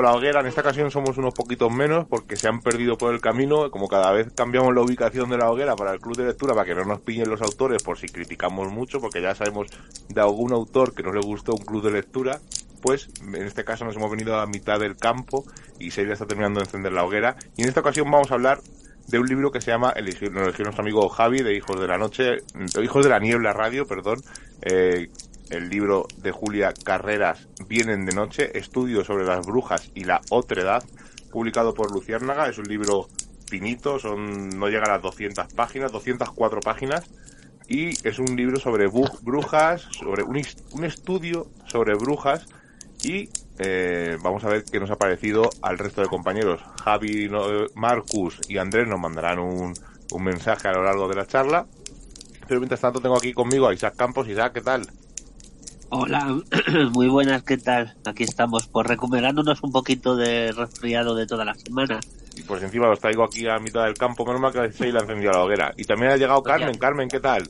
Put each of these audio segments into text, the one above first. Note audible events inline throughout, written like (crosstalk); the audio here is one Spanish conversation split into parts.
La hoguera. En esta ocasión somos unos poquitos menos porque se han perdido por el camino. Como cada vez cambiamos la ubicación de la hoguera para el club de lectura para que no nos pillen los autores por si criticamos mucho, porque ya sabemos de algún autor que no le gustó un club de lectura. Pues en este caso nos hemos venido a mitad del campo y Seila está terminando de encender la hoguera. Y en esta ocasión vamos a hablar de un libro que se llama, el eligió nuestro amigo Javi, de Hijos de la Noche, Hijos de la Niebla Radio, perdón, eh, el libro de Julia Carreras, Vienen de Noche, Estudios sobre las brujas y la otredad, publicado por Luciérnaga. Es un libro finito, son, no llega a las 200 páginas, 204 páginas, y es un libro sobre brujas, sobre un, un estudio sobre brujas, y eh, vamos a ver qué nos ha parecido al resto de compañeros. Javi, Marcus y Andrés nos mandarán un, un mensaje a lo largo de la charla. Pero mientras tanto tengo aquí conmigo a Isaac Campos. Isaac, ¿qué tal? Hola, (clears throat) muy buenas, ¿qué tal? Aquí estamos, pues recuperándonos un poquito de resfriado de toda la semana. Y pues encima los traigo aquí a mitad del campo, menos mal que se la encendido la hoguera. Y también ha llegado Carmen. Carmen, ¿qué tal?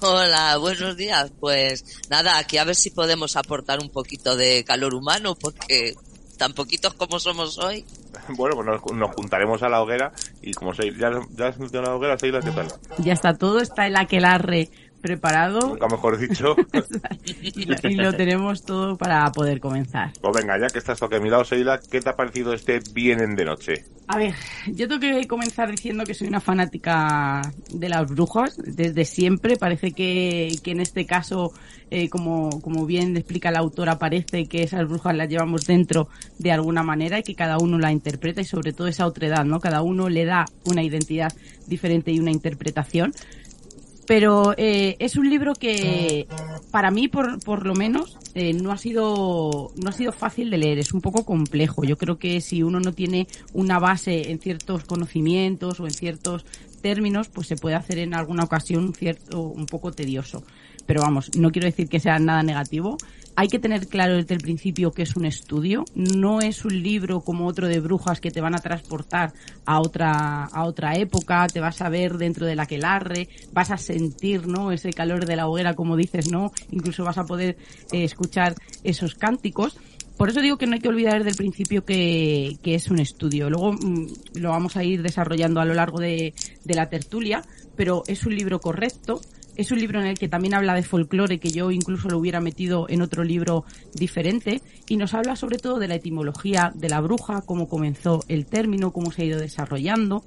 Hola, buenos días. Pues nada, aquí a ver si podemos aportar un poquito de calor humano, porque tan poquitos como somos hoy. (laughs) Bueno, pues nos, juntaremos a la hoguera y como se, ya, ya has la hoguera, Seila, ¿qué tal? Ya está todo, está el aquelarre preparado. Nunca mejor dicho. (laughs) y, lo, tenemos todo para poder comenzar. Pues venga, ya que estás toque a mi lado, Seila, ¿qué te ha parecido este Vienen de Noche? A ver, yo tengo que comenzar diciendo que soy una fanática de las brujas desde siempre. Parece que, que en este caso, eh, como, como bien explica la autora, parece que esas brujas las llevamos dentro de alguna manera y que cada uno la interpreta y sobre todo esa otredad, ¿no? Cada uno le da una identidad diferente y una interpretación pero eh, es un libro que para mí por, por lo menos eh, no ha sido no ha sido fácil de leer. Es un poco complejo. Yo creo que si uno no tiene una base en ciertos conocimientos o en ciertos términos pues se puede hacer en alguna ocasión un cierto un poco tedioso pero vamos no quiero decir que sea nada negativo hay que tener claro desde el principio que es un estudio, no es un libro como otro de brujas que te van a transportar a otra, a otra época, te vas a ver dentro de la aquelarre, vas a sentir, ¿no? Ese calor de la hoguera, como dices, ¿no? Incluso vas a poder eh, escuchar esos cánticos. Por eso digo que no hay que olvidar desde el principio que, que es un estudio. Luego mm, lo vamos a ir desarrollando a lo largo de, de la tertulia, pero es un libro correcto, es un libro en el que también habla de folclore, que yo incluso lo hubiera metido en otro libro diferente, y nos habla sobre todo de la etimología de la bruja, cómo comenzó el término, cómo se ha ido desarrollando.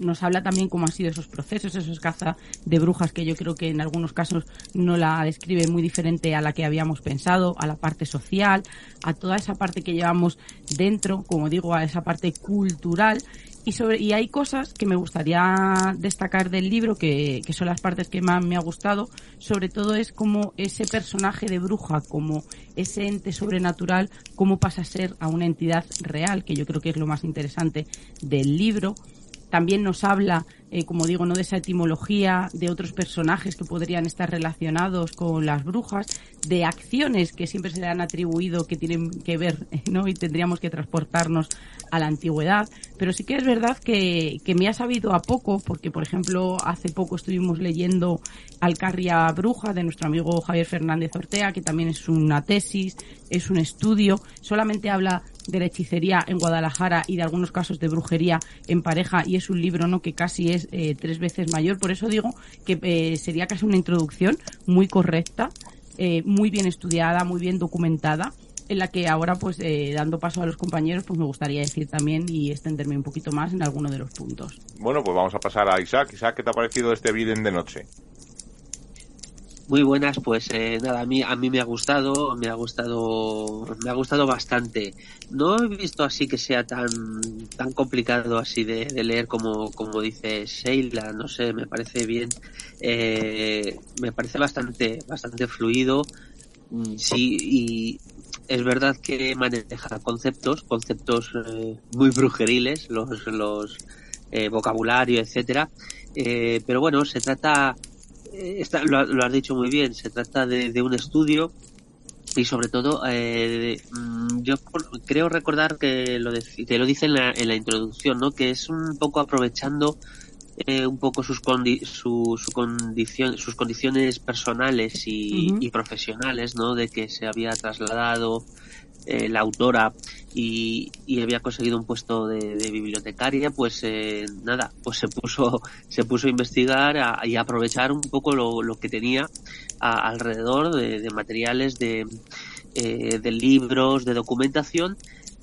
Nos habla también cómo han sido esos procesos, esos caza de brujas que yo creo que en algunos casos no la describe muy diferente a la que habíamos pensado, a la parte social, a toda esa parte que llevamos dentro, como digo, a esa parte cultural y, sobre, y hay cosas que me gustaría destacar del libro, que, que son las partes que más me ha gustado, sobre todo es como ese personaje de bruja, como ese ente sobrenatural, cómo pasa a ser a una entidad real, que yo creo que es lo más interesante del libro. También nos habla eh, como digo, no de esa etimología, de otros personajes que podrían estar relacionados con las brujas, de acciones que siempre se le han atribuido que tienen que ver, (laughs) ¿no? Y tendríamos que transportarnos a la antigüedad. Pero sí que es verdad que, que me ha sabido a poco, porque por ejemplo, hace poco estuvimos leyendo Alcarria Bruja de nuestro amigo Javier Fernández Ortea, que también es una tesis, es un estudio, solamente habla de la hechicería en Guadalajara y de algunos casos de brujería en pareja y es un libro no que casi es eh, tres veces mayor. Por eso digo que eh, sería casi una introducción muy correcta, eh, muy bien estudiada, muy bien documentada en la que ahora, pues, dando paso a los compañeros, pues me gustaría decir también y extenderme un poquito más en alguno de los puntos. Bueno, pues vamos a pasar a Isaac. Isaac, ¿qué te ha parecido este Viden de noche? Muy buenas, pues eh, nada, a mí, a mí me ha gustado, me ha gustado, me ha gustado bastante. No he visto así que sea tan, tan complicado así de, leer como, como dice Sheila, no sé, me parece bien, eh, me parece bastante, bastante fluido, mm, sí, y es verdad que maneja conceptos, conceptos eh, muy brujeriles, los, los vocabulario, etcétera, pero bueno, se trata eh, lo, has dicho muy bien, se trata de, un estudio y sobre todo eh, mm, yo creo recordar que lo, que lo dice en la, en la introducción, ¿no? que es un poco aprovechando eh, un poco sus, su, su condición, sus condiciones personales y, y, profesionales, ¿no? De que se había trasladado eh, la autora y, y, había conseguido un puesto de, de bibliotecaria, pues eh, nada, pues se puso, se puso a investigar a, y a aprovechar un poco lo, lo que tenía a, alrededor de, de, materiales, de, eh, de libros, de documentación.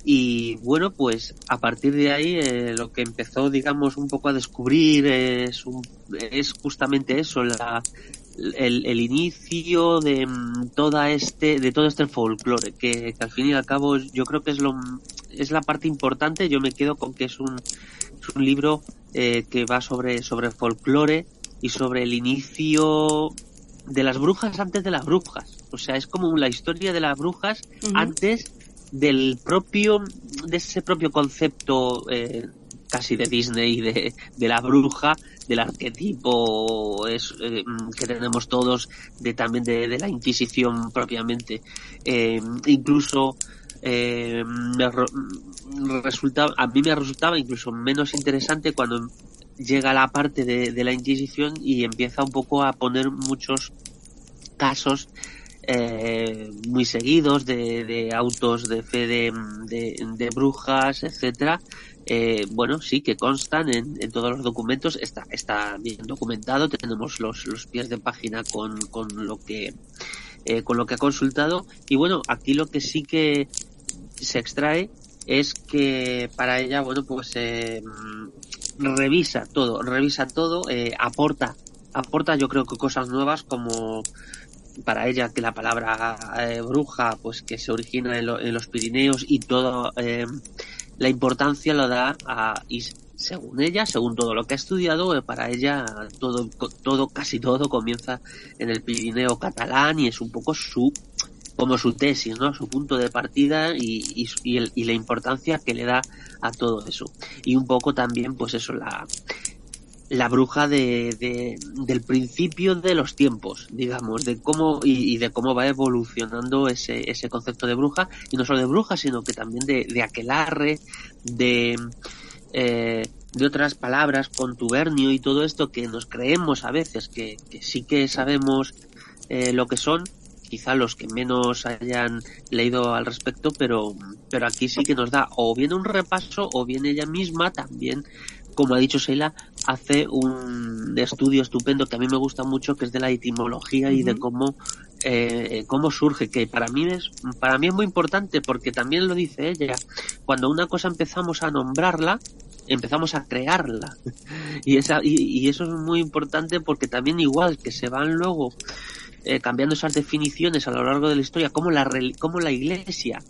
Y bueno, pues a partir de ahí eh, lo que empezó, digamos, un poco a descubrir es, un, es justamente eso, la, el, el, inicio de mm, toda este de todo este folclore que, que, al fin y al cabo yo creo que es lo es la parte importante yo me quedo con que es un, es un libro eh, que va sobre sobre folclore y sobre el inicio de las brujas antes de las brujas o sea es como la historia de las brujas uh -huh. antes del propio de ese propio concepto eh, casi de Disney de, de la bruja del arquetipo es, eh, que tenemos todos de también de, de la Inquisición propiamente. Eh, incluso eh, me resultaba a mí me resultaba incluso menos interesante cuando llega la parte de la Inquisición y empieza un poco a poner muchos casos eh, muy seguidos de, de, autos de fe de, de, de brujas, etcétera. Eh, bueno, sí, que constan en, en, todos los documentos, está, está bien documentado, tenemos los, los pies de página con, con lo que eh, con lo que ha consultado y bueno, aquí lo que sí que se extrae es que para ella, bueno, pues eh, revisa todo, revisa todo, eh, aporta, aporta yo creo que cosas nuevas como para ella que la palabra eh, bruja pues que se origina en, lo, en los Pirineos y toda eh, la importancia lo da a y según ella según todo lo que ha estudiado eh, para ella todo todo casi todo comienza en el Pirineo catalán y es un poco su como su tesis, ¿no? Su punto de partida y, y, y, el, y la importancia que le da a todo eso. Y un poco también, pues eso, la, la bruja de, de, del principio de los tiempos, digamos, de cómo y, de cómo va evolucionando ese, ese concepto de bruja, y no solo de bruja, sino que también de, de aquelarre, de, eh, de otras palabras, contubernio y todo esto que nos creemos a veces que, que sí que sabemos eh, lo que son, quizá los que menos hayan leído al respecto, pero, pero aquí sí que nos da o bien un repaso o bien ella misma también como ha dicho Sheila, hace un estudio estupendo que a mí me gusta mucho, que es de la etimología uh -huh. y de cómo eh, cómo surge, que para mí es para mí es muy importante porque también lo dice ella, cuando una cosa empezamos a nombrarla, empezamos a crearla (laughs) y, esa, y, y eso es muy importante porque también igual que se van luego eh, cambiando esas definiciones a lo largo de la historia, como la, como la iglesia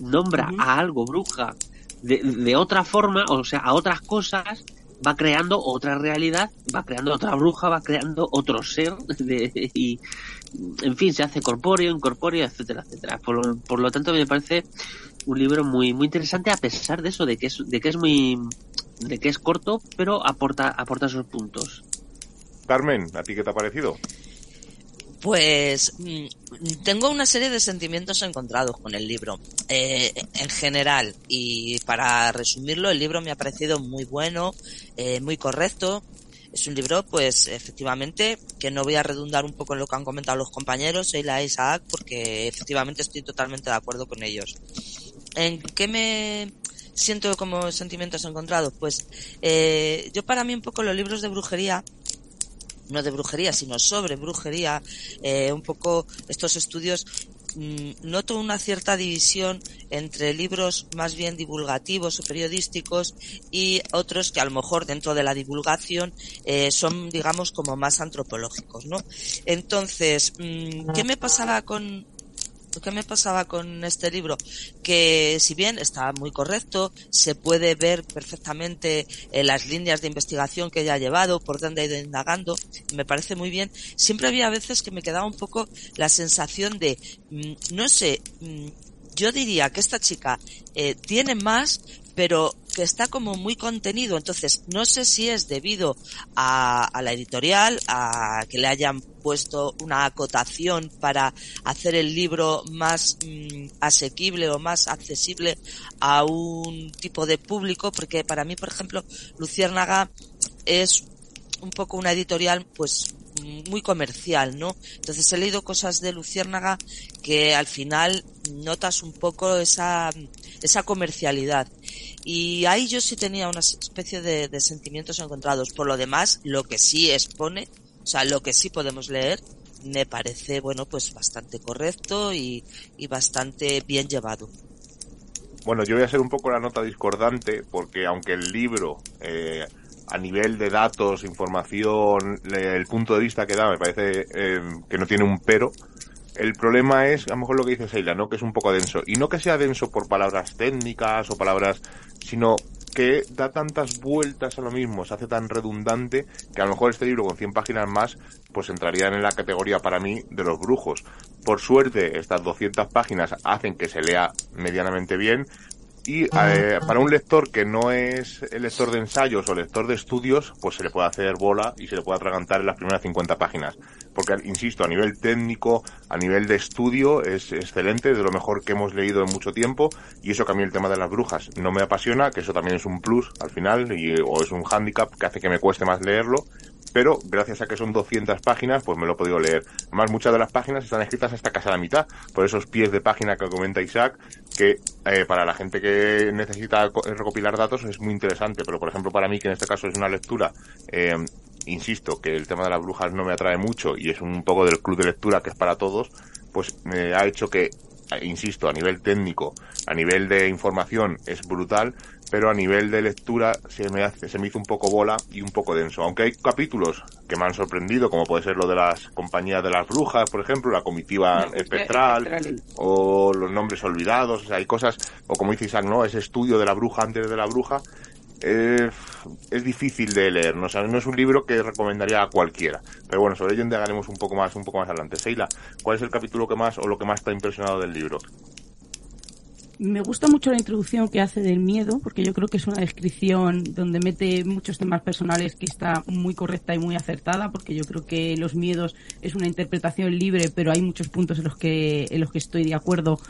nombra uh -huh. a algo bruja de, de, otra forma, o sea, a otras cosas, va creando otra realidad, va creando otra bruja, va creando otro ser, de, y en fin, se hace corpóreo, incorpóreo, etcétera, etcétera. Por, por lo tanto, me parece un libro muy, muy interesante, a pesar de eso, de que es, de que es muy, de que es corto, pero aporta, aporta esos puntos. Carmen, ¿a ti qué te ha parecido? Pues mm, tengo una serie de sentimientos encontrados con el libro. Eh, en general, y para resumirlo, el libro me ha parecido muy bueno, eh, muy correcto. Es un libro, pues, efectivamente, que no voy a redundar un poco en lo que han comentado los compañeros, Eila e Isaac, porque efectivamente estoy totalmente de acuerdo con ellos. ¿En qué me siento como sentimientos encontrados? Pues, eh, yo para mí un poco los libros de brujería no de brujería, sino sobre brujería, eh, un poco estos estudios mmm, noto una cierta división entre libros más bien divulgativos o periodísticos y otros que a lo mejor dentro de la divulgación eh, son digamos como más antropológicos, ¿no? Entonces, mmm, ¿qué me pasaba con ¿Qué me pasaba con este libro? Que si bien está muy correcto, se puede ver perfectamente eh, las líneas de investigación que ella ha llevado, por dónde ha ido indagando, me parece muy bien. Siempre había veces que me quedaba un poco la sensación de, mmm, no sé, mmm, yo diría que esta chica eh, tiene más, pero que está como muy contenido. Entonces, no sé si es debido a, la editorial, a que le hayan puesto una acotación para hacer el libro más mmm, asequible o más accesible a un tipo de público, porque para mí, por ejemplo, Luciérnaga es un poco una editorial, pues muy comercial, ¿no? Entonces he leído cosas de Luciérnaga que al final notas un poco esa, esa comercialidad. Y ahí yo sí tenía una especie de, sentimientos encontrados. Por lo demás, lo que sí expone, o sea, lo que sí podemos leer, me parece, bueno, pues bastante correcto y, y bastante bien llevado. Bueno, yo voy a ser un poco la nota discordante porque aunque el libro eh, a nivel de datos, información, el punto de vista que da me parece eh, que no tiene un pero, el problema es a lo mejor lo que dice Seila, ¿no? Que es un poco denso. Y no que sea denso por palabras técnicas o palabras, sino que da tantas vueltas a lo mismo, se hace tan redundante que a lo mejor este libro con 100 páginas más pues entraría en la categoría para mí de los brujos. Por suerte, estas 200 páginas hacen que se lea medianamente bien, y eh, para un lector que no es el lector de ensayos o lector de estudios, pues se le puede hacer bola y se le puede atragantar en las primeras 50 páginas. Porque, insisto, a nivel técnico, a nivel de estudio, es excelente, de lo mejor que hemos leído en mucho tiempo. Y eso que a mí el tema de las brujas no me apasiona, que eso también es un plus al final, y, o es un hándicap que hace que me cueste más leerlo pero gracias a que son 200 páginas, pues me lo he podido leer. Además, muchas de las páginas están escritas hasta casi a la mitad, por esos pies de página que comenta Isaac, que eh, para la gente que necesita recopilar datos es muy interesante, pero por ejemplo para mí, que en este caso es una lectura, eh, insisto, que el tema de las brujas no me atrae mucho y es un poco del club de lectura que es para todos, pues me ha hecho que insisto, a nivel técnico, a nivel de información es brutal, pero a nivel de lectura se me hace, se me hizo un poco bola y un poco denso. Aunque hay capítulos que me han sorprendido, como puede ser lo de las compañías de las brujas, por ejemplo, la comitiva espectral, o los nombres olvidados, o sea, hay cosas, o como dice Isaac, ¿no? Ese estudio de la bruja antes de la bruja, eh, es difícil de leer, ¿no? no es un libro que recomendaría a cualquiera. Pero bueno, sobre ello indagaremos un poco más, un poco más adelante. Seila, ¿cuál es el capítulo que más o lo que más te ha impresionado del libro? Me gusta mucho la introducción que hace del miedo, porque yo creo que es una descripción donde mete muchos temas personales que está muy correcta y muy acertada, porque yo creo que los miedos es una interpretación libre, pero hay muchos puntos en los que, en los que estoy de acuerdo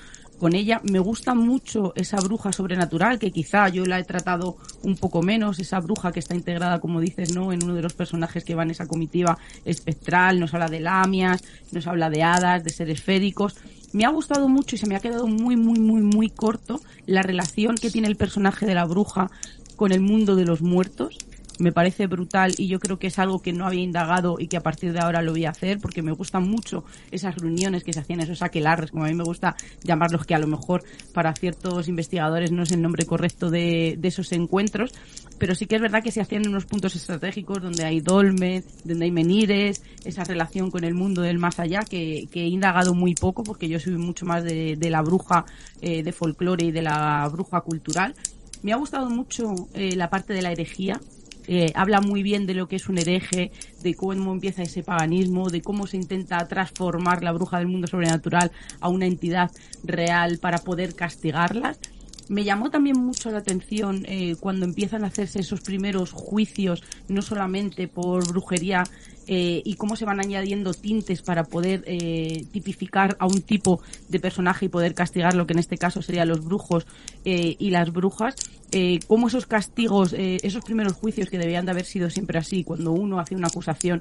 con ella. Me gusta mucho esa bruja sobrenatural, que quizá yo la he tratado un poco menos, esa bruja que está integrada, como dices, ¿no? En uno de los personajes que va en esa comitiva espectral, nos habla de lamias, nos habla de hadas, de seres féricos me ha gustado mucho y se me ha quedado muy, muy, muy, muy corto la relación que tiene el personaje de la bruja con el mundo de los muertos. Me parece brutal y yo creo que es algo que no había indagado y que a partir de ahora lo voy a hacer porque me gustan mucho esas reuniones que se hacían, esos aquelarres, como a mí me gusta llamarlos, que a lo mejor para ciertos investigadores no es el nombre correcto de, esos encuentros, pero sí que es verdad que se hacían en unos puntos estratégicos donde hay dolmen, donde hay menires, esa relación con el mundo del más allá, que, he indagado muy poco porque yo soy mucho más de, la bruja eh, de folclore y de la bruja cultural. Me ha gustado mucho eh, la parte de la herejía, eh, habla muy bien de lo que es un hereje, de cómo empieza ese paganismo, de cómo se intenta transformar la bruja del mundo sobrenatural a una entidad real para poder castigarlas. Me llamó también mucho la atención eh, cuando empiezan a hacerse esos primeros juicios, no solamente por brujería, eh, y cómo se van añadiendo tintes para poder eh, tipificar a un tipo de personaje y poder castigar lo que en este caso serían los brujos y las brujas. cómo esos castigos, esos primeros juicios que debían de haber sido siempre así, cuando uno hacía una acusación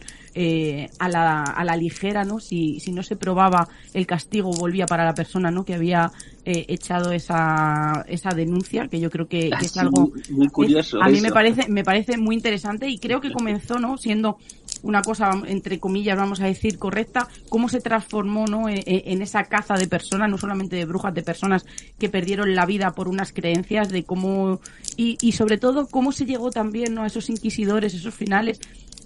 a, la, a la ligera, ¿no? Si, si no se probaba el castigo volvía para la persona, ¿no? Que había echado esa, esa denuncia, que yo creo que, es algo muy, curioso. a mí me parece, me parece muy interesante y creo que comenzó, ¿no? Siendo una cosa, entre comillas, vamos a decir, correcta, cómo se transformó, ¿no? E, e, en, esa caza de personas, no solamente de brujas, de personas que perdieron la vida por unas creencias, de cómo, y, y sobre todo, cómo se llegó también, ¿no? A esos inquisidores, esos finales,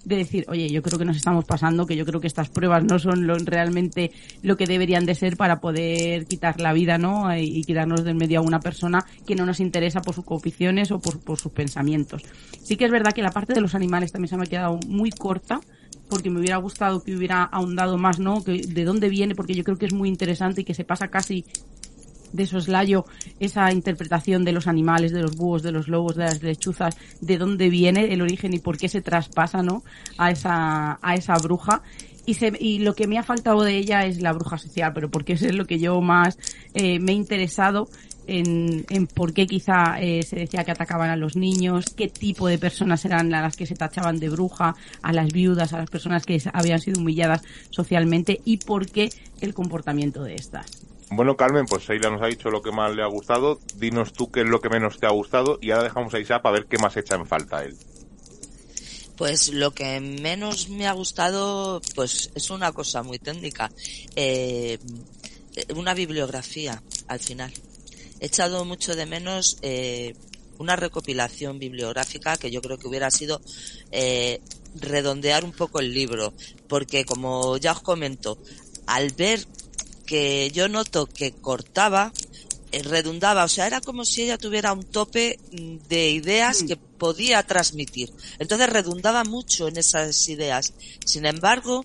de decir, oye, yo creo que nos estamos pasando, que yo creo que estas pruebas no son lo, realmente lo que deberían de ser para poder quitar la vida, ¿no? Y, quitarnos del medio a una persona que no nos interesa por sus coficiones o por, por sus pensamientos. Sí que es verdad que la parte de los animales también se me ha quedado muy corta, porque me hubiera gustado que hubiera ahondado más, ¿no? Que, de dónde viene, porque yo creo que es muy interesante y que se pasa casi de soslayo esa interpretación de los animales, de los búhos, de los lobos, de las lechuzas, de dónde viene el origen y por qué se traspasa, ¿no? A esa, a esa bruja. Y, se, y lo que me ha faltado de ella es la bruja social, pero porque eso es lo que yo más eh, me he interesado en, en por qué quizá eh, se decía que atacaban a los niños, qué tipo de personas eran las que se tachaban de bruja, a las viudas, a las personas que habían sido humilladas socialmente y por qué el comportamiento de estas. Bueno, Carmen, pues Seila nos ha dicho lo que más le ha gustado. Dinos tú qué es lo que menos te ha gustado y ahora dejamos a Isa para ver qué más echa en falta él. Pues lo que menos me ha gustado, pues es una cosa muy técnica. Eh, una bibliografía, al final. He echado mucho de menos eh, una recopilación bibliográfica que yo creo que hubiera sido eh, redondear un poco el libro. Porque como ya os comento, al ver que yo noto que cortaba, eh, redundaba, o sea, era como si ella tuviera un tope mm, de ideas que podía transmitir. Entonces redundaba mucho en esas ideas. Sin embargo,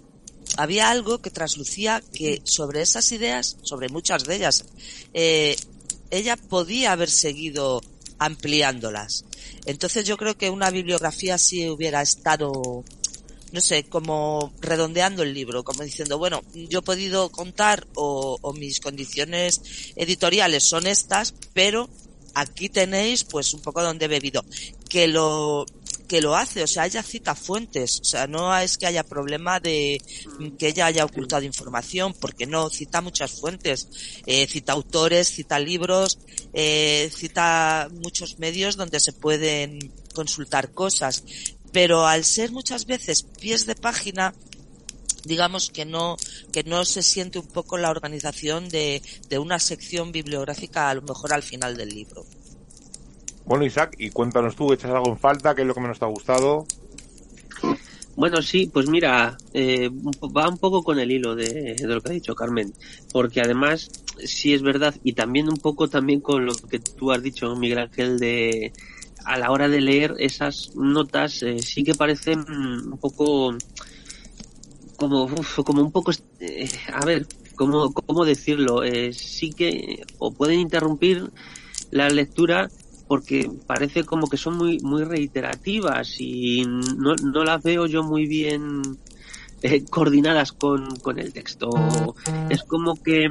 había algo que traslucía que sobre esas ideas, sobre muchas de ellas, eh, ella podía haber seguido ampliándolas. Entonces yo creo que una bibliografía sí hubiera estado no sé, como redondeando el libro, como diciendo, bueno, yo he podido contar o, mis condiciones editoriales son estas, pero aquí tenéis pues un poco donde he bebido. Que lo, que lo hace, o sea, ella cita fuentes, o sea, no es que haya problema de que ella haya ocultado información, porque no, cita muchas fuentes, eh, cita autores, cita libros, eh, cita muchos medios donde se pueden consultar cosas pero al ser muchas veces pies de página, digamos que no que no se siente un poco la organización de, de una sección bibliográfica a lo mejor al final del libro. Bueno, Isaac, y cuéntanos tú, ¿echas algo en falta? ¿Qué es lo que menos te ha gustado? Bueno, sí, pues mira, eh, va un poco con el hilo de, de, lo que ha dicho Carmen, porque además sí es verdad, y también un poco también con lo que tú has dicho, Miguel Ángel, de, a la hora de leer esas notas eh, sí que parecen un poco como como un poco eh, a ver cómo cómo decirlo eh, sí que o pueden interrumpir la lectura porque parece como que son muy muy reiterativas y no, no las veo yo muy bien coordinadas con, con el texto. Es como que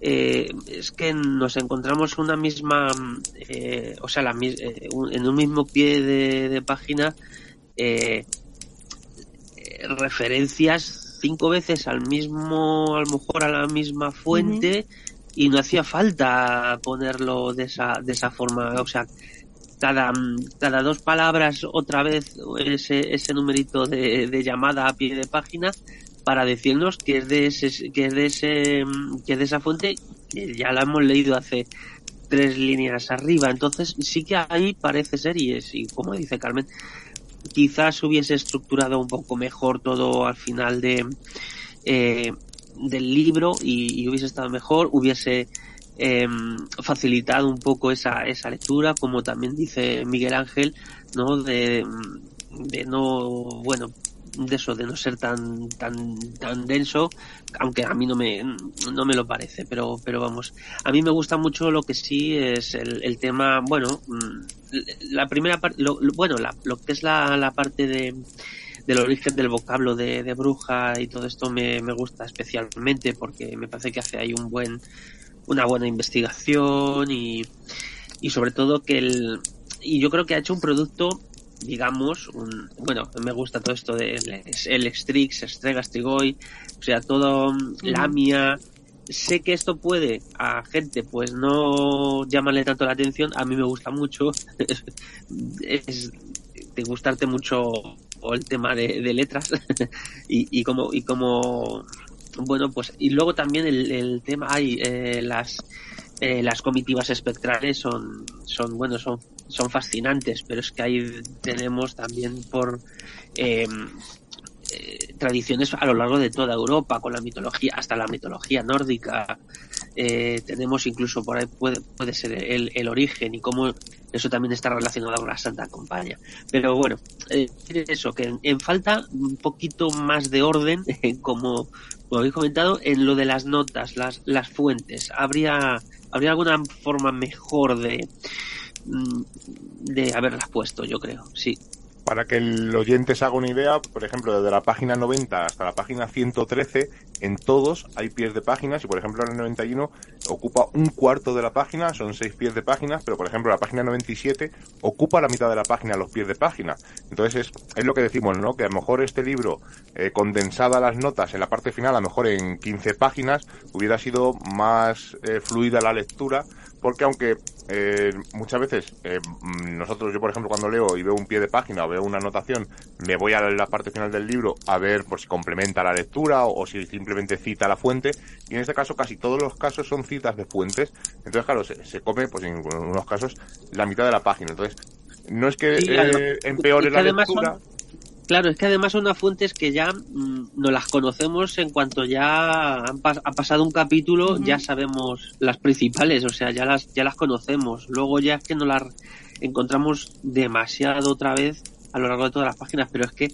eh, es que nos encontramos una misma, eh, o sea, la, eh, en un mismo pie de, página, eh, referencias cinco veces al mismo, a lo mejor a la misma fuente, y no hacía falta ponerlo de esa, de esa forma, o sea, cada, cada dos palabras otra vez ese, ese numerito de, de llamada a pie de página para decirnos que es de ese, que es de ese, que es de esa fuente, ya la hemos leído hace tres líneas arriba. Entonces sí que ahí parece ser y es, y como dice Carmen, quizás hubiese estructurado un poco mejor todo al final de eh, del libro y, hubiese estado mejor, hubiese em, facilitado un poco esa, esa lectura, como también dice Miguel Ángel, ¿no? De no, bueno, de eso, de no ser tan, tan, tan denso, aunque a mí no me, no me lo parece, pero, pero vamos, a mí me gusta mucho lo que sí es el, el tema, bueno, mm, la primera parte, bueno, la, lo que es la, la parte de, del origen del vocablo de, de bruja y todo esto me, me gusta especialmente porque me parece que hace ahí un buen, una buena investigación y, y sobre todo que el, y yo creo que ha hecho un producto digamos, un, bueno, me gusta todo esto de el Strix, Strega, Strigoi, o sea, todo Lamia. Sé que esto puede a gente pues no llamarle tanto la atención, a mí me gusta mucho, (laughs) es de gustarte mucho el tema de, letras. (laughs) Y, y como y como bueno pues y luego también el, el tema hay eh, las eh, las comitivas espectrales son, son bueno, son, son fascinantes, pero es que ahí tenemos también por em, eh, tradiciones a lo largo de toda Europa, con la mitología, hasta la mitología nórdica. Eh, tenemos incluso por ahí puede, puede ser el, el, origen y cómo eso también está relacionado con la Santa Compañía. Pero bueno, eh, eso, que en, en, falta un poquito más de orden, (laughs) como, como habéis comentado, en lo de las notas, las, las fuentes. Habría habría alguna forma mejor de mm, de haberlas puesto, yo creo, sí. Para que el oyente se haga una idea, por ejemplo, desde la página 90 hasta la página 113, en todos hay pies de páginas y, por ejemplo, el 91 ocupa un cuarto de la página, son seis pies de páginas, pero, por ejemplo, la página 97 ocupa la mitad de la página, los pies de página. Entonces, es, es lo que decimos, ¿no? Que a lo mejor este libro, eh, condensada las notas en la parte final, a lo mejor en 15 páginas, hubiera sido más eh, fluida la lectura, porque aunque eh, muchas veces eh, mm, nosotros, yo por ejemplo, cuando leo y veo un pie de página o veo una anotación, me voy a la parte final del libro a ver por si complementa la lectura o, o si simplemente cita la fuente. Y en este caso, casi todos los casos son citas de fuentes. Entonces, claro, se, se come, pues en unos casos, la mitad de la página. Entonces, no es que eh, empeore la lectura. Claro, es que además son unas fuentes que ya mm, no las conocemos en cuanto ya han pas- ha pasado un capítulo, ya sabemos las principales, o sea, ya las ya las conocemos. Luego ya es que no las encontramos demasiado otra vez a lo largo de todas las páginas, pero es que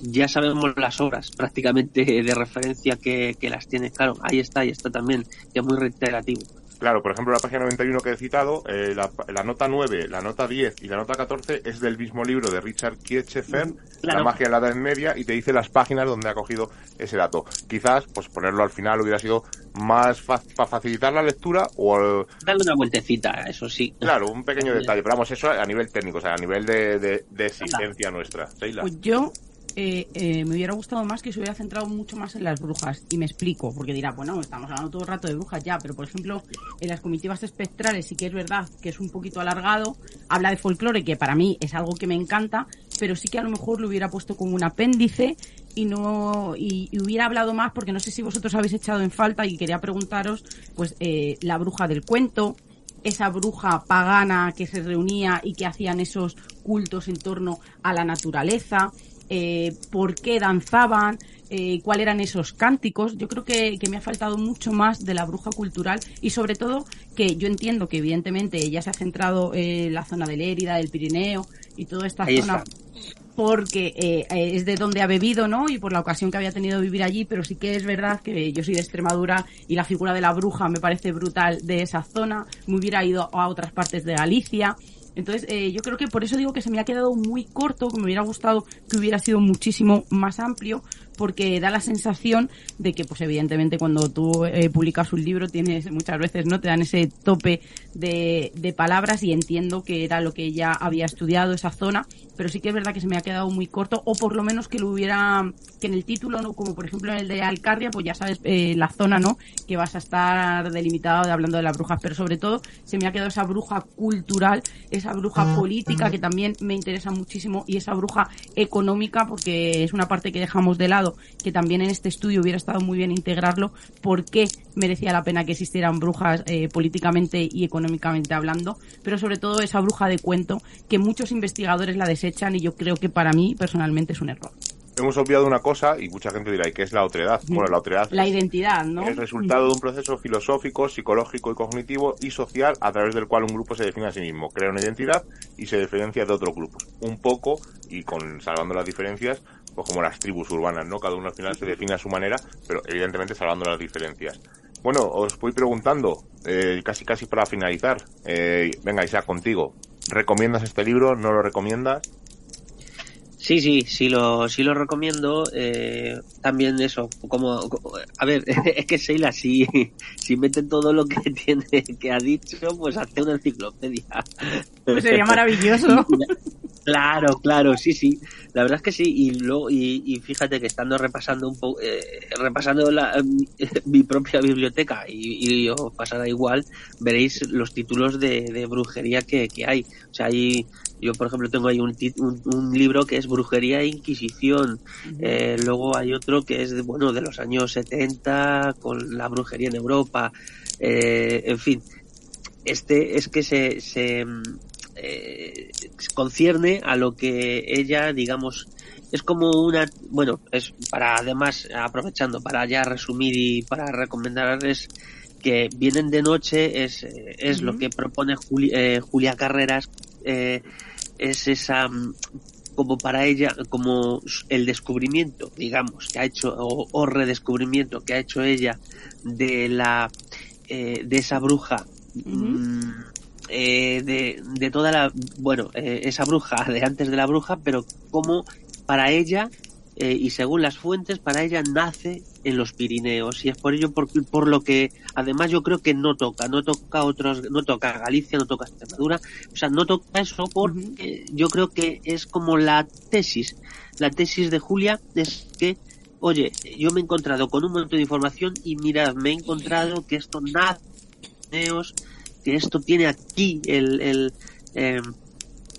ya sabemos las obras prácticamente de referencia que, que las tiene. Claro, ahí está, ahí está también, que es muy reiterativo. Claro, por ejemplo, la página 91 que he citado, eh, la, la nota 9, la nota 10 y la nota 14 es del mismo libro de Richard Kirchhofer, Claro. La magia de la Edad Media, y te dice las páginas donde ha cogido ese dato. Quizás, pues ponerlo al final hubiera sido más para facilitar la lectura o, eh, Dale una vueltecita, eso sí. claro, un pequeño (laughs) detalle. Pero vamos, eso a nivel técnico, o sea, a nivel de, de, de exigencia nuestra. Sheila. Pues yo eh, eh, me hubiera gustado más que se hubiera centrado mucho más en las brujas. Y me explico, porque dirá, bueno, estamos hablando todo el rato de brujas ya, pero por ejemplo, en las comitivas espectrales sí que es verdad que es un poquito alargado. Habla de folclore, que para mí es algo que me encanta, pero sí que a lo mejor lo hubiera puesto como un apéndice y no y, hubiera hablado más porque no sé si vosotros habéis echado en falta y quería preguntaros pues eh, la bruja del cuento esa bruja pagana que se reunía y que hacían esos cultos en torno a la naturaleza, eh, por qué danzaban, eh, cuáles eran esos cánticos. Yo creo que, que me ha faltado mucho más de la bruja cultural y sobre todo que yo entiendo que evidentemente ella se ha centrado en la zona de Lérida, del Pirineo y toda esta Ahí zona está. porque eh, eh, es de donde ha bebido, ¿no? Y por la ocasión que había tenido de vivir allí, pero sí que es verdad que yo soy de Extremadura y la figura de la bruja me parece brutal de esa zona. Me hubiera ido a otras partes de Galicia. Entonces, eh, yo creo que por eso digo que se me ha quedado muy corto, que me hubiera gustado que hubiera sido muchísimo más amplio, porque da la sensación de que, pues evidentemente, cuando tú eh, publicas un libro, tienes muchas veces, ¿no? Te dan ese tope de, de palabras y entiendo que era lo que ella había estudiado, esa zona, pero sí que es verdad que se me ha quedado muy corto, o por lo menos que lo hubiera, que en el título, ¿no? Como por ejemplo en el de Alcarria, pues ya sabes eh, la zona, ¿no? Que vas a estar delimitado de hablando de las brujas, pero sobre todo se me ha quedado esa bruja cultural, esa bruja política que también me interesa muchísimo y esa bruja económica porque es una parte que dejamos de lado que también en este estudio hubiera estado muy bien integrarlo por qué merecía la pena que existieran brujas eh, políticamente y económicamente hablando pero sobre todo esa bruja de cuento que muchos investigadores la desechan y yo creo que para mí personalmente es un error. Hemos obviado una cosa y mucha gente dirá, ¿y qué es la otredad? Bueno, la otredad la es identidad no el resultado de un proceso filosófico, psicológico y cognitivo y social a través del cual un grupo se define a sí mismo, crea una identidad y se diferencia de otros grupos. Un poco, y con salvando las diferencias, pues como las tribus urbanas, ¿no? Cada uno al final se define a su manera, pero evidentemente salvando las diferencias. Bueno, os voy preguntando, eh, casi casi para finalizar, eh, venga Isaac, contigo. ¿Recomiendas este libro? ¿No lo recomiendas? Sí, sí, sí lo, sí lo recomiendo. Eh, también eso, como, a ver, (laughs) es que Sheila, si, (laughs) si mete todo lo que (laughs) tiene, que ha dicho, pues hace una enciclopedia. pues sería maravilloso Claro, claro, sí, sí. La verdad es que sí. Y luego, y, y fíjate que estando repasando un poco, eh, repasando la, (laughs) mi propia biblioteca y, y os pasará igual, veréis los títulos de, de brujería que, que hay. O sea, hay, yo por ejemplo tengo ahí un, tit- un, un libro que es Brujería e Inquisición. Eh, luego hay otro que es de, bueno de los años 70 con la brujería en Europa. Eh, en fin, este es que se, se eh, concierne a lo que ella, digamos, es como una, bueno, es para además, aprovechando para ya resumir y para recomendarles que vienen de noche, es, eh, es lo que propone Juli- eh, Julia Carreras, eh, es esa, mm, como para ella, como el descubrimiento, digamos, que ha hecho, o, o redescubrimiento que ha hecho ella de la, eh, de esa bruja eh, de, de toda la, bueno, eh, esa bruja (laughs) de antes de la bruja, pero cómo para ella eh, y según las fuentes, para ella nace en los Pirineos. Y es por ello por, por, lo que además yo creo que no toca, no toca otros, no toca Galicia, no toca Extremadura, o sea, no toca eso porque yo creo que es como la tesis, la tesis de Julia es que, oye, yo me he encontrado con un montón de información y mirad, me he encontrado que esto nace que esto tiene aquí el, el eh,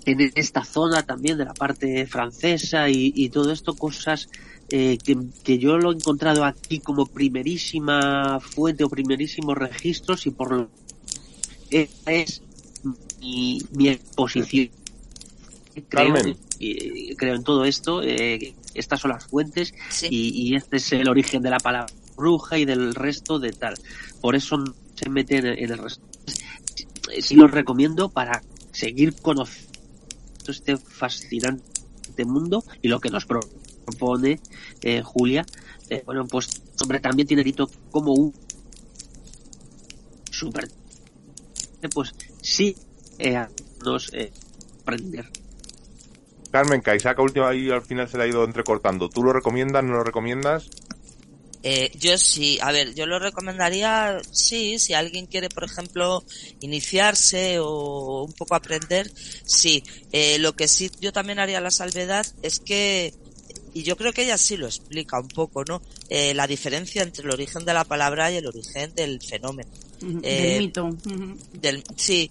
en esta zona también de la parte francesa y, y todo esto, cosas eh, que, que, yo lo he encontrado aquí como primerísima fuente o primerísimos registros y por lo esta es mi, mi exposición. Creo, y, creo en todo esto, eh, estas son las fuentes sí. y, y, este es el origen de la palabra bruja y del resto de tal. Por eso no se mete en, en el resto. Sí lo recomiendo para seguir conociendo este fascinante mundo y lo que nos propone eh, Julia, eh, bueno, pues hombre, también tiene grito como un super pues sí eh, nos eh, aprender. Carmen, Kaisaca última y al final se le ha ido entrecortando. ¿Tú lo recomiendas, no lo recomiendas? Eh, yo sí, a ver, yo lo recomendaría, sí, si alguien quiere, por ejemplo, iniciarse o un poco aprender, sí. Eh, lo que sí yo también haría la salvedad es que, y yo creo que ella sí lo explica un poco, ¿no? Eh, la diferencia entre el origen de la palabra y el origen del fenómeno. Uh -huh. del mito. Uh -huh. del, sí,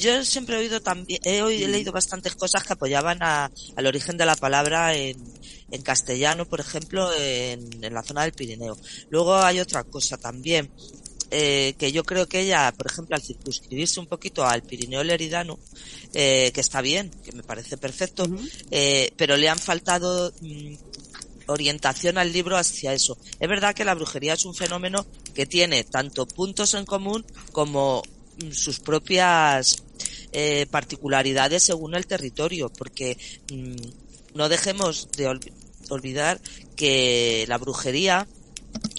yo siempre he oído también, he, oído, he leído bastantes cosas que apoyaban a, al origen de la palabra en, en castellano, por ejemplo, en, en, la zona del Pirineo. Luego hay otra cosa también, eh, que yo creo que ella, por ejemplo, al circunscribirse un poquito al Pirineo Leridano, eh, que está bien, que me parece perfecto, uh -huh. eh, pero le han faltado mmm, orientación al libro hacia eso. Es verdad que la brujería es un fenómeno que tiene tanto puntos en común como mmm, sus propias eh, particularidades según el territorio, porque mmm, no dejemos de ol olvidar que la brujería,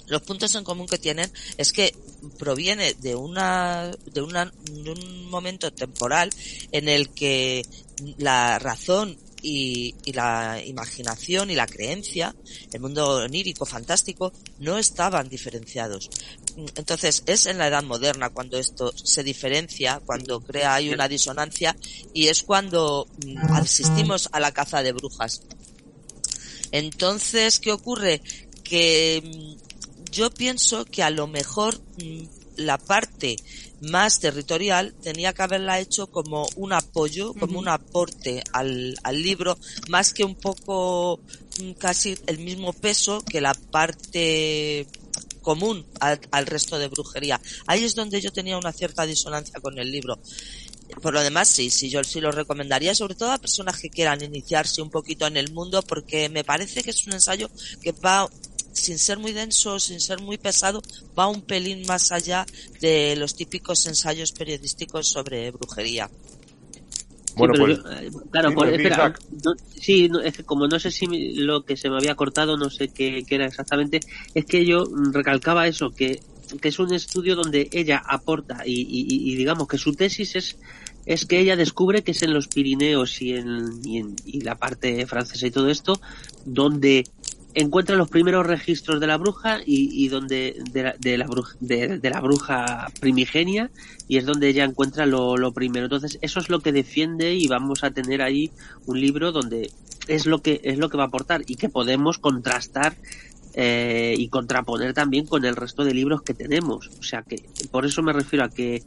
los puntos en común que tienen es que proviene de una, de una, de un momento temporal en el que la razón y, y, la imaginación y la creencia, el mundo onírico, fantástico, no estaban diferenciados. Entonces es en la edad moderna cuando esto se diferencia, cuando crea hay una disonancia y es cuando mm, asistimos a la caza de brujas. Entonces, ¿qué ocurre? Que mm, yo pienso que a lo mejor mm, la parte más territorial tenía que haberla hecho como un apoyo, como uh -huh. un aporte al, al, libro, más que un poco mm, casi el mismo peso que la parte común al, al, resto de brujería. Ahí es donde yo tenía una cierta disonancia con el libro. Por lo demás, sí, sí, yo sí lo recomendaría, sobre todo a personas que quieran iniciarse un poquito en el mundo, porque me parece que es un ensayo que va sin ser muy denso, sin ser muy pesado, va un pelín más allá de los típicos ensayos periodísticos sobre brujería. Bueno, sí, pues, yo, eh, claro, sí, por, espera, no, sí, no, es que como no sé si lo que se me había cortado, no sé qué, qué era exactamente, es que yo recalcaba eso, que, que es un estudio donde ella aporta y, y, y digamos que su tesis es es que ella descubre que es en los Pirineos y en, y en y la parte francesa y todo esto donde encuentra los primeros registros de la bruja y, y donde de la, de la bruja de, de, la bruja primigenia y es donde ella encuentra lo, lo, primero. Entonces eso es lo que defiende y vamos a tener ahí un libro donde es lo que es lo que va a aportar y que podemos contrastar eh, y contraponer también con el resto de libros que tenemos. O sea que por eso me refiero a que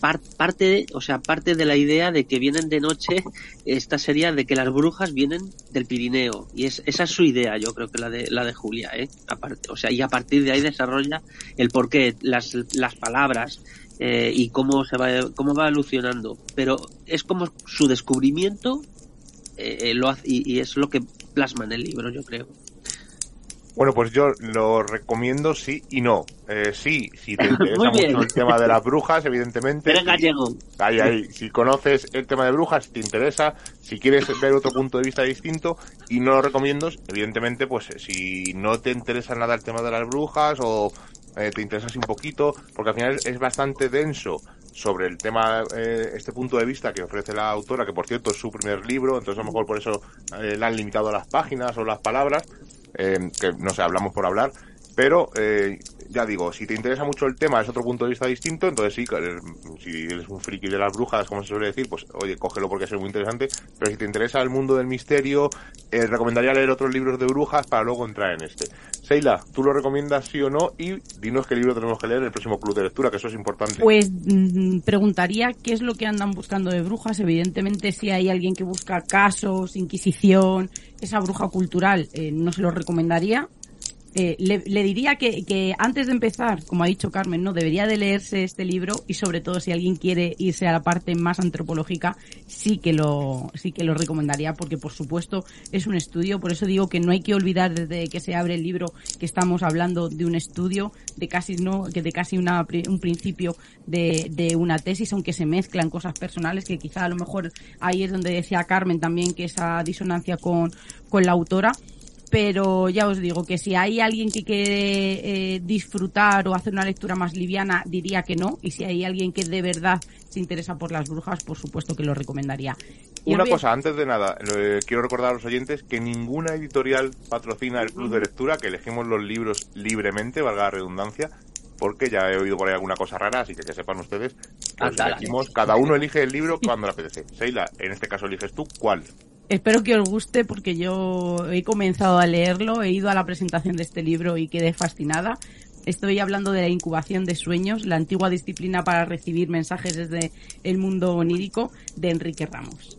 parte, o sea, parte de la idea de que vienen de noche, esta sería de que las brujas vienen del Pirineo. Y es, esa es su idea, yo creo que la de, la de Julia, ¿eh? Aparte, o sea, y a partir de ahí desarrolla el porqué, las, las palabras, eh, y cómo se va, cómo va evolucionando. Pero es como su descubrimiento, eh, lo hace, y, y es lo que plasma en el libro, yo creo. Bueno, pues yo lo recomiendo sí y no. Eh, sí, si te (laughs) interesa mucho el tema de las brujas, (laughs) evidentemente. Pero gallego. Ahí, ahí. Si conoces el tema de brujas, te interesa, si quieres ver otro punto de vista distinto, y no lo recomiendo, evidentemente, pues si no te interesa nada el tema de las brujas o eh, te interesa así un poquito, porque al final es bastante denso sobre el tema, eh, este punto de vista que ofrece la autora, que por cierto es su primer libro, entonces a lo mejor por eso eh, le han limitado las páginas o las palabras, eh, que no sé, hablamos por hablar, pero eh, ya digo, si te interesa mucho el tema, es otro punto de vista distinto, entonces sí, si eres un friki de las brujas, como se suele decir, pues oye, cógelo porque es muy interesante, pero si te interesa el mundo del misterio, eh, recomendaría leer otros libros de brujas para luego entrar en este. Seila, ¿tú lo recomiendas sí o no? Y dinos qué libro tenemos que leer en el próximo club de lectura, que eso es importante. Pues mm, preguntaría qué es lo que andan buscando de brujas. Evidentemente, si hay alguien que busca casos, inquisición, esa bruja cultural, eh, no se lo recomendaría. Eh, le, le diría que, que antes de empezar, como ha dicho Carmen, no debería de leerse este libro y sobre todo si alguien quiere irse a la parte más antropológica, sí que lo sí que lo recomendaría porque por supuesto es un estudio, por eso digo que no hay que olvidar desde que se abre el libro que estamos hablando de un estudio, de casi no que de casi una, un principio de, de una tesis, aunque se mezclan cosas personales que quizá a lo mejor ahí es donde decía Carmen también que esa disonancia con la autora pero ya os digo que si hay alguien que quiere eh, disfrutar o hacer una lectura más liviana, diría que no. Y si hay alguien que de verdad se interesa por las brujas, por supuesto que lo recomendaría. Y Una cosa, antes de nada, eh, quiero recordar a los oyentes que ninguna editorial patrocina el club de lectura, que elegimos los libros libremente, valga la redundancia, porque ya he oído por ahí alguna cosa rara, así que que sepan ustedes que la elegimos, cada uno elige el libro cuando le apetece. Seila, en este caso eliges tú, ¿cuál? Espero que os guste porque yo he comenzado a leerlo, he ido a la presentación de este libro y quedé fascinada. Estoy hablando de la incubación de sueños, la antigua disciplina para recibir mensajes desde el mundo onírico de Enrique Ramos.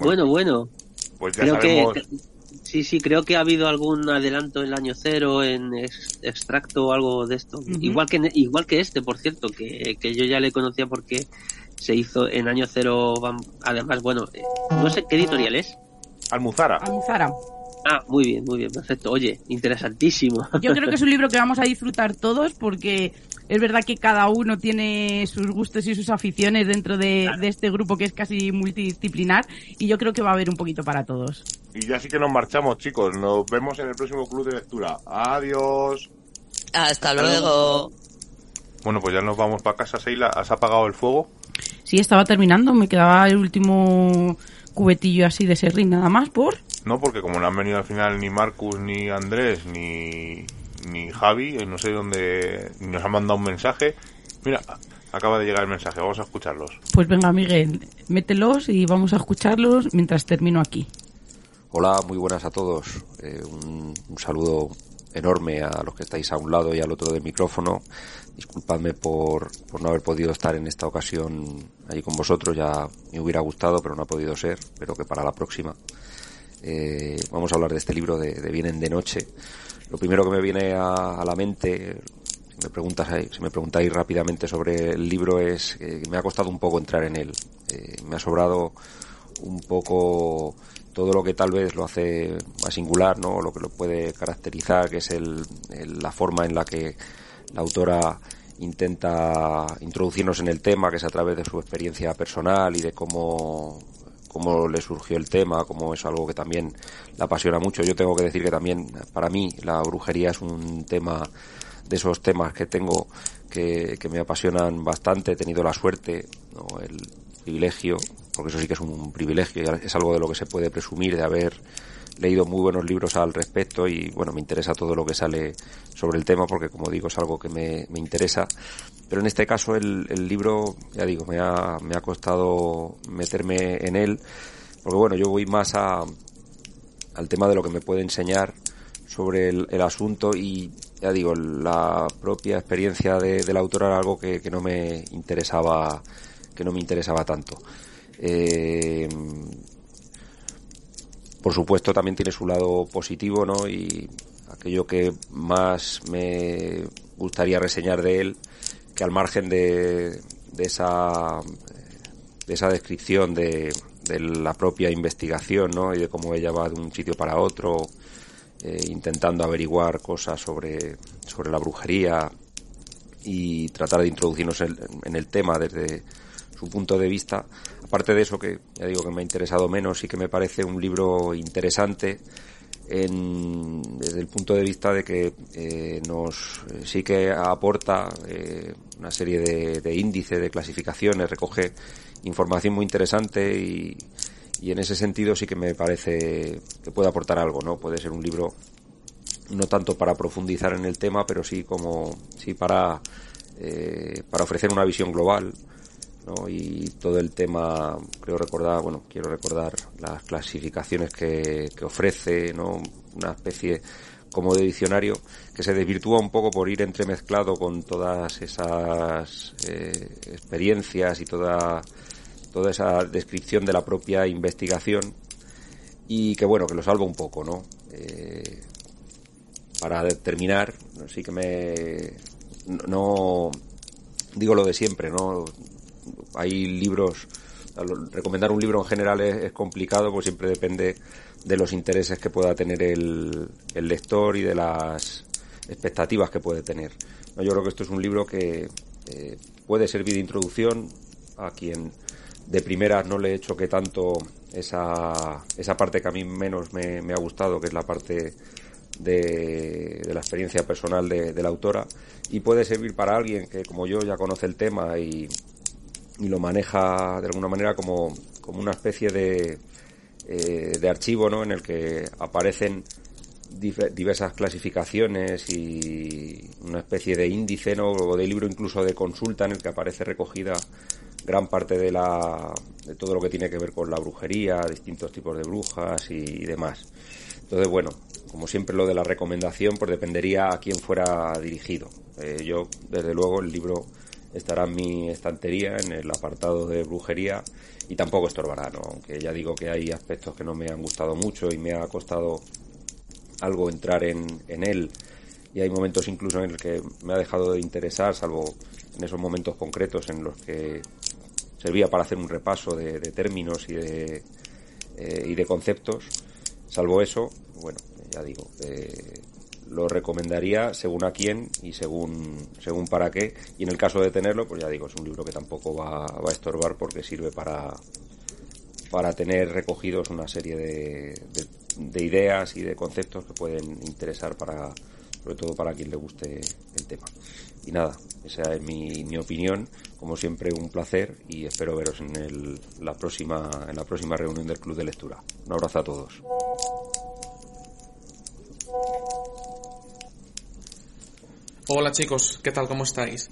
Bueno, bueno. Pues ya Creo sabemos... que sí, sí, creo que ha habido algún adelanto en el año cero, en ex- extracto o algo de esto. Ujú. Igual que igual que este, por cierto, que, que yo ya le conocía porque se hizo en año cero. Además, bueno, eh, no sé qué editorial es. Almuzara. Almuzara. Ah, muy bien, muy bien, perfecto. Oye, interesantísimo. (laughs) Yo creo que es un libro que vamos a disfrutar todos porque es verdad que cada uno tiene sus gustos y sus aficiones dentro de, de este grupo que es casi multidisciplinar y yo creo que va a haber un poquito para todos. Y ya sí que nos marchamos, chicos. Nos vemos en el próximo club de lectura. Adiós. Hasta luego. Bueno, pues ya nos vamos para casa, Seila. ¿Has apagado el fuego? Sí, estaba terminando, me quedaba el último cubetillo así de serrín nada más por... No, porque como no han venido al final ni Marcus, ni Andrés, ni, ni Javi, eh, no sé dónde, ni nos han mandado un mensaje. Mira, acaba de llegar el mensaje, vamos a escucharlos. Pues venga Miguel, mételos y vamos a escucharlos mientras termino aquí. Hola, muy buenas a todos. Eh, un, un saludo enorme a los que estáis a un lado y al otro del micrófono. Disculpadme por, por no haber podido estar en esta ocasión ahí con vosotros. Ya me hubiera gustado, pero no ha podido ser. Pero que para la próxima. Eh, vamos a hablar de este libro de, Vienen de Noche. Lo primero que me viene a, a la mente, si me, preguntas, si me preguntáis rápidamente sobre el libro, es que me ha costado un poco entrar en él. Eh, me ha sobrado un poco todo lo que tal vez lo hace más singular, ¿no? Lo que lo puede caracterizar, que es el, la forma en la que la autora intenta introducirnos en el tema, que es a través de su experiencia personal y de cómo, cómo le surgió el tema, cómo es algo que también la apasiona mucho. Yo tengo que decir que también, para mí, la brujería es un tema de esos temas que tengo que, que me apasionan bastante. He tenido la suerte, ¿no? el privilegio, porque eso sí que es un privilegio, es algo de lo que se puede presumir de haber leído muy buenos libros al respecto y bueno, me interesa todo lo que sale sobre el tema porque como digo es algo que me, me interesa. Pero en este caso el, el libro, ya digo, me ha, me ha costado meterme en él porque bueno, yo voy más a, al tema de lo que me puede enseñar sobre el, asunto y ya digo, la propia experiencia de, de la autora era algo que no me interesaba que no me interesaba tanto. Eh, por supuesto también tiene su lado positivo, ¿no? Y aquello que más me gustaría reseñar de él, que al margen de, de esa de esa descripción de, la propia investigación, ¿no? Y de cómo ella va de un sitio para otro, eh, intentando averiguar cosas sobre, sobre la brujería y tratar de introducirnos en el tema desde su punto de vista. Aparte de eso, que ya digo que me ha interesado menos y que me parece un libro interesante, desde el punto de vista de que eh, nos sí que aporta eh, una serie de, índices, de clasificaciones, recoge información muy interesante y, en ese sentido sí que me parece que puede aportar algo, ¿no? Puede ser un libro no tanto para profundizar en el tema, pero sí como sí para eh, para ofrecer una visión global ¿no? y todo el tema creo recordar bueno quiero recordar las clasificaciones que, ofrece no una especie como de diccionario que se desvirtúa un poco por ir entremezclado con todas esas eh, experiencias y toda toda esa descripción de la propia investigación y que bueno que lo salva un poco no eh, para terminar sí que me no digo lo de siempre, ¿no? Hay libros, recomendar un libro en general es, complicado, pues siempre depende de los intereses que pueda tener el, el lector y de las expectativas que puede tener. Yo creo que esto es un libro que eh, puede servir de introducción a quien de primeras no le he hecho que tanto esa, esa parte que a mí menos me, me ha gustado, que es la parte de, la experiencia personal de, la autora y puede servir para alguien que como yo ya conoce el tema y, lo maneja de alguna manera como, como una especie de, eh, de archivo ¿no? en el que aparecen diversas clasificaciones y una especie de índice ¿no? o de libro incluso de consulta en el que aparece recogida gran parte de, la, de todo lo que tiene que ver con la brujería, distintos tipos de brujas y demás. Entonces, bueno, como siempre lo de la recomendación, pues dependería a quién fuera dirigido. Eh, yo, desde luego, el libro estará en mi estantería, en el apartado de brujería, y tampoco estorbará, ¿no? Aunque ya digo que hay aspectos que no me han gustado mucho y me ha costado algo entrar en, en él, y hay momentos incluso en los que me ha dejado de interesar, salvo en esos momentos concretos en los que servía para hacer un repaso de, términos y de, eh, y de conceptos. Salvo eso, bueno, ya digo, eh, lo recomendaría según a quién y según, según para qué. Y en el caso de tenerlo, pues ya digo, es un libro que tampoco va, va a estorbar porque sirve para, para tener recogidos una serie de, de, ideas y de conceptos que pueden interesar para, sobre todo para quien le guste el tema. Y nada, esa es mi, mi opinión. Como siempre, un placer y espero veros en, el, la próxima, en la próxima reunión del Club de Lectura. Un abrazo a todos. Hola chicos, ¿qué tal? ¿Cómo estáis?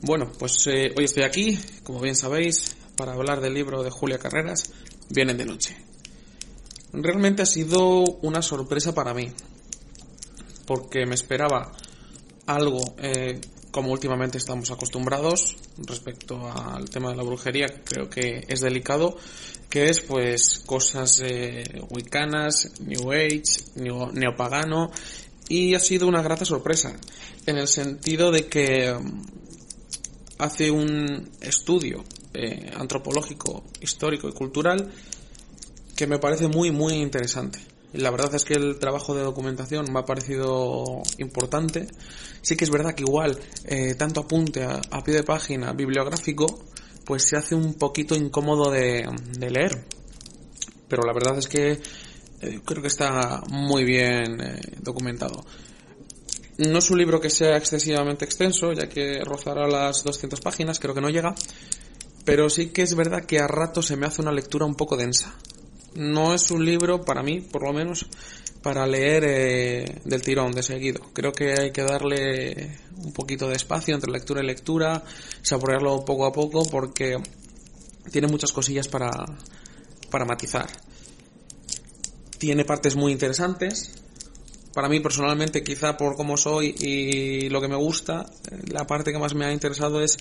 Bueno, pues eh, hoy estoy aquí, como bien sabéis, para hablar del libro de Julia Carreras, Vienen de noche. Realmente ha sido una sorpresa para mí, porque me esperaba algo eh, como últimamente estamos acostumbrados respecto al tema de la brujería, creo que es delicado, que es pues cosas eh, wiccanas, New Age, neopagano, y ha sido una grata sorpresa, en el sentido de que mm, hace un estudio eh, antropológico, histórico y cultural que me parece muy, muy interesante. La verdad es que el trabajo de documentación me ha parecido importante. Sí que es verdad que igual eh, tanto apunte a, pie de página bibliográfico, pues se hace un poquito incómodo de, leer. Pero la verdad es que creo que está muy bien eh, documentado. No es un libro que sea excesivamente extenso, ya que rozará las 200 páginas, creo que no llega, pero sí que es verdad que a rato se me hace una lectura un poco densa. No es un libro, para mí, por lo menos, para leer eh, del tirón, de seguido. Creo que hay que darle un poquito de espacio entre lectura y lectura, saborearlo poco a poco, porque tiene muchas cosillas para, para matizar tiene partes muy interesantes. Para mí personalmente, quizá por cómo soy y lo que me gusta, la parte que más me ha interesado es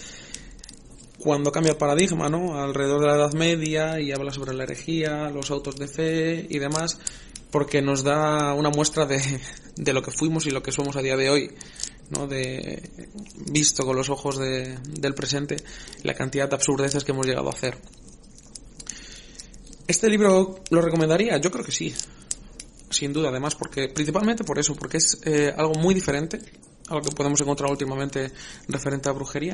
cuando cambia el paradigma, ¿no? Alrededor de la Edad Media y habla sobre la herejía, los autos de fe y demás, porque nos da una muestra de, (laughs) de lo que fuimos y lo que somos a día de hoy, ¿no? De, visto con los ojos de, del presente, la cantidad de absurdeces que hemos llegado a hacer. ¿Este libro lo recomendaría? Yo creo que sí. Sin duda, además, porque principalmente por eso, porque es eh, algo muy diferente a lo que podemos encontrar últimamente referente a brujería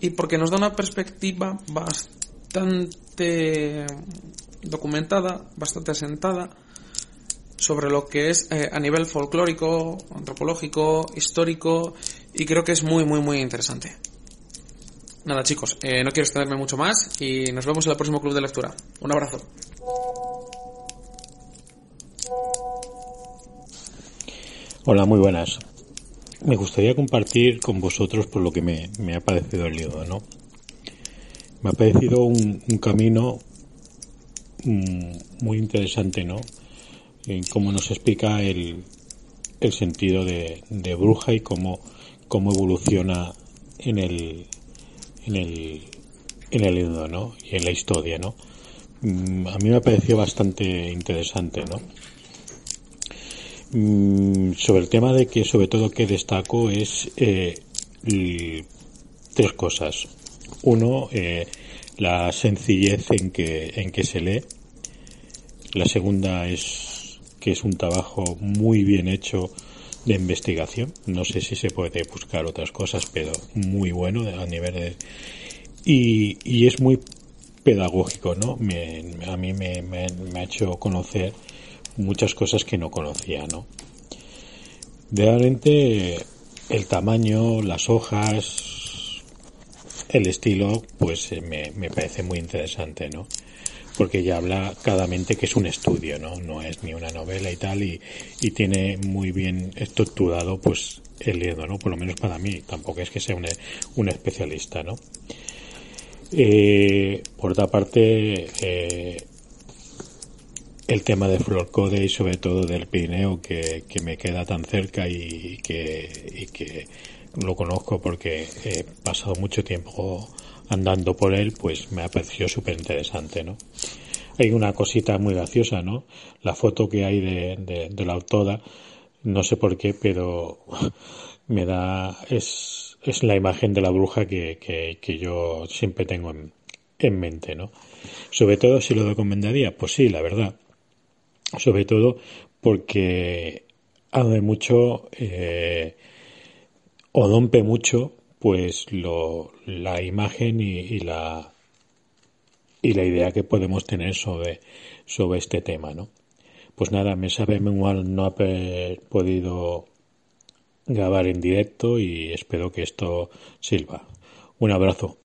y porque nos da una perspectiva bastante documentada, bastante asentada sobre lo que es eh, a nivel folclórico, antropológico, histórico y creo que es muy muy muy interesante. Nada chicos, eh, no quiero extenderme mucho más y nos vemos en el próximo club de lectura. Un abrazo. Hola, muy buenas. Me gustaría compartir con vosotros por lo que me, me ha parecido el libro, ¿no? Me ha parecido un, un camino mm, muy interesante, ¿no? En cómo nos explica el, el sentido de, de bruja y cómo, cómo evoluciona en el, en el, en el ¿no? Y en la historia, ¿no? Mm, A mí me ha parecido bastante interesante, ¿no? Mm, sobre el tema de que sobre todo que destaco es eh, tres cosas. Uno, eh, la sencillez en que, en que se lee. La segunda es que es un trabajo muy bien hecho de investigación. No sé si se puede buscar otras cosas, pero muy bueno a nivel de... Y, y es muy pedagógico, ¿no? Me, a mí me, me- ha hecho conocer muchas cosas que no conocía, ¿no? Realmente el tamaño, las hojas, el estilo, pues eh, me, me parece muy interesante, ¿no? Porque ya habla claramente que es un estudio, ¿no? No es ni una novela y tal, y, y tiene muy bien estructurado, pues, el libro, ¿no? Por lo menos para mí, tampoco es que sea un, un especialista, ¿no? Eh, por otra parte, eh, el tema de Florcode y sobre todo del Pirineo que, que me queda tan cerca y que, y que lo conozco porque he pasado mucho tiempo andando por él, pues me ha parecido súper interesante, ¿no? Hay una cosita muy graciosa, ¿no? La foto que hay de, de, la autora, no sé por qué, pero (laughs) me da, es, es la imagen de la bruja que, que, yo siempre tengo en, en mente, ¿no? Sobre todo si lo recomendaría, pues sí, la verdad sobre todo porque hace mucho eh, o rompe mucho pues lo, la imagen y, la y la idea que podemos tener sobre sobre este tema no pues nada me sabe mal no haber podido grabar en directo y espero que esto sirva. Un abrazo